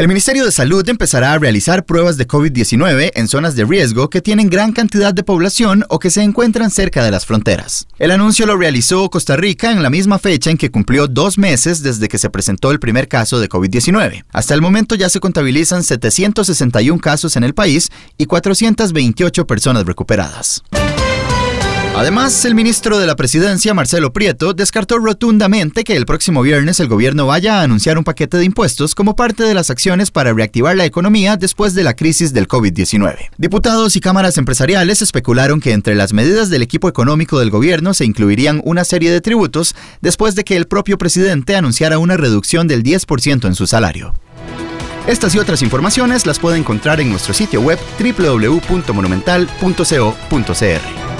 El Ministerio de Salud empezará a realizar pruebas de COVID-19 en zonas de riesgo que tienen gran cantidad de población o que se encuentran cerca de las fronteras. El anuncio lo realizó Costa Rica en la misma fecha en que cumplió dos meses desde que se presentó el primer caso de COVID-19. Hasta el momento ya se contabilizan 761 casos en el país y 428 personas recuperadas. Además, el ministro de la Presidencia, Marcelo Prieto, descartó rotundamente que el próximo viernes el gobierno vaya a anunciar un paquete de impuestos como parte de las acciones para reactivar la economía después de la crisis del COVID-19. Diputados y cámaras empresariales especularon que entre las medidas del equipo económico del gobierno se incluirían una serie de tributos después de que el propio presidente anunciara una reducción del 10% en su salario. Estas y otras informaciones las puede encontrar en nuestro sitio web www.monumental.co.cr.